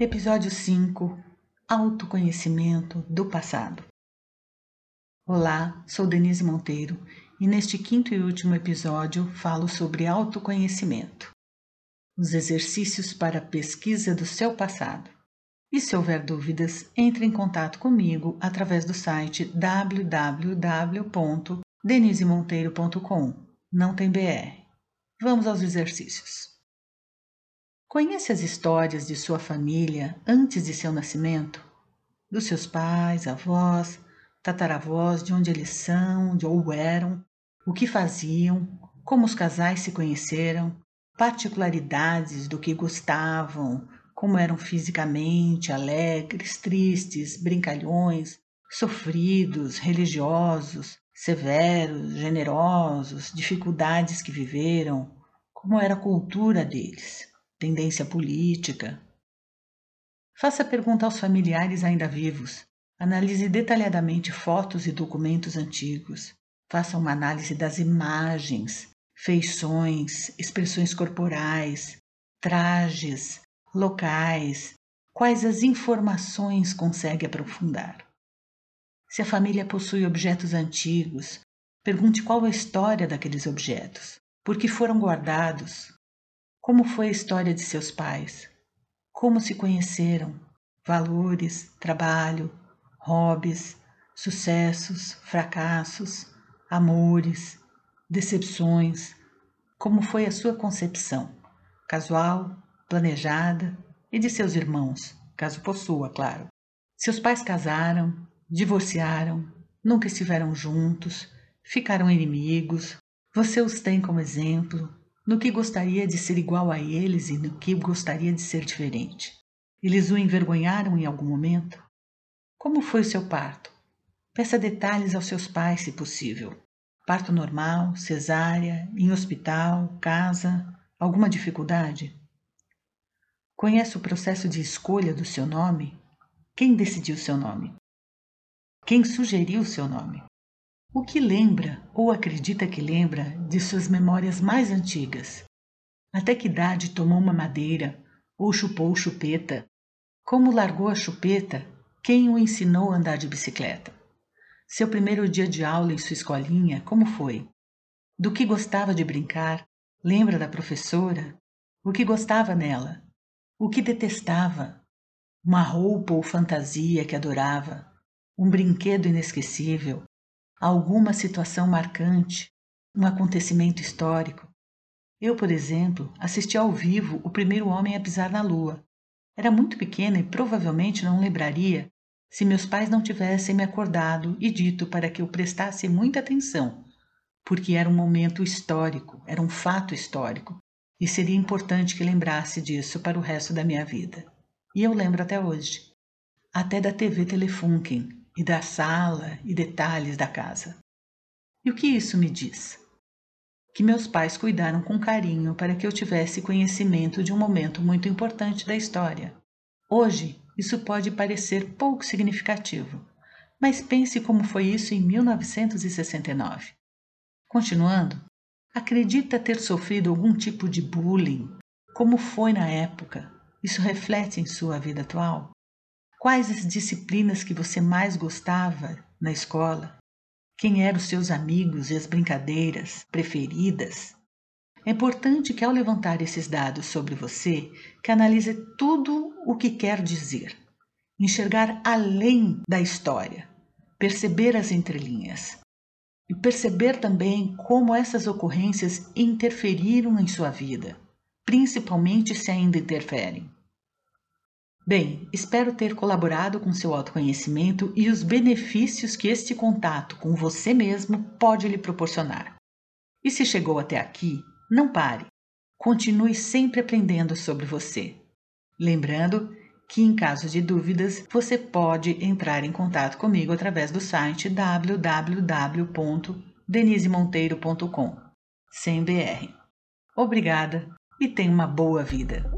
Episódio 5 Autoconhecimento do passado. Olá, sou Denise Monteiro e neste quinto e último episódio falo sobre autoconhecimento, os exercícios para pesquisa do seu passado. E se houver dúvidas, entre em contato comigo através do site www.denisemonteiro.com. Não tem BR. Vamos aos exercícios. Conhece as histórias de sua família antes de seu nascimento? Dos seus pais, avós, tataravós, de onde eles são, de ou eram, o que faziam, como os casais se conheceram, particularidades do que gostavam, como eram fisicamente, alegres, tristes, brincalhões, sofridos, religiosos, severos, generosos, dificuldades que viveram, como era a cultura deles, tendência política. Faça pergunta aos familiares ainda vivos Analise detalhadamente fotos e documentos antigos. Faça uma análise das imagens, feições, expressões corporais, trajes, locais, quais as informações consegue aprofundar. Se a família possui objetos antigos, pergunte qual a história daqueles objetos, por que foram guardados, como foi a história de seus pais, como se conheceram, valores, trabalho, hobbies, sucessos, fracassos, amores, decepções, como foi a sua concepção, casual, planejada, e de seus irmãos, caso possua, claro. Seus pais casaram, divorciaram, nunca estiveram juntos, ficaram inimigos. Você os tem como exemplo no que gostaria de ser igual a eles e no que gostaria de ser diferente. Eles o envergonharam em algum momento? Como foi o seu parto? Peça detalhes aos seus pais, se possível. Parto normal, cesárea, em hospital, casa, alguma dificuldade? Conhece o processo de escolha do seu nome? Quem decidiu seu nome? Quem sugeriu seu nome? O que lembra ou acredita que lembra de suas memórias mais antigas? Até que idade tomou uma madeira ou chupou chupeta? Como largou a chupeta quem o ensinou a andar de bicicleta? Seu primeiro dia de aula em sua escolinha, como foi? Do que gostava de brincar? Lembra da professora? O que gostava nela? O que detestava? Uma roupa ou fantasia que adorava? Um brinquedo inesquecível? Alguma situação marcante? Um acontecimento histórico? Eu, por exemplo, assisti ao vivo o primeiro homem a pisar na Lua. Era muito pequena e provavelmente não lembraria se meus pais não tivessem me acordado e dito para que eu prestasse muita atenção, porque era um momento histórico, era um fato histórico, e seria importante que lembrasse disso para o resto da minha vida. E eu lembro até hoje, até da TV Telefunken e da sala e detalhes da casa. E o que isso me diz? Que meus pais cuidaram com carinho para que eu tivesse conhecimento de um momento muito importante da história. Hoje isso pode parecer pouco significativo, mas pense como foi isso em 1969. Continuando, acredita ter sofrido algum tipo de bullying? Como foi na época? Isso reflete em sua vida atual? Quais as disciplinas que você mais gostava na escola? Quem eram os seus amigos e as brincadeiras preferidas? É importante que, ao levantar esses dados sobre você, analise tudo o que quer dizer, enxergar além da história, perceber as entrelinhas e perceber também como essas ocorrências interferiram em sua vida, principalmente se ainda interferem. Bem, espero ter colaborado com seu autoconhecimento e os benefícios que este contato com você mesmo pode lhe proporcionar. E se chegou até aqui, não pare. Continue sempre aprendendo sobre você. Lembrando que, em caso de dúvidas, você pode entrar em contato comigo através do site www.denisemonteiro.com, sem BR. Obrigada e tenha uma boa vida.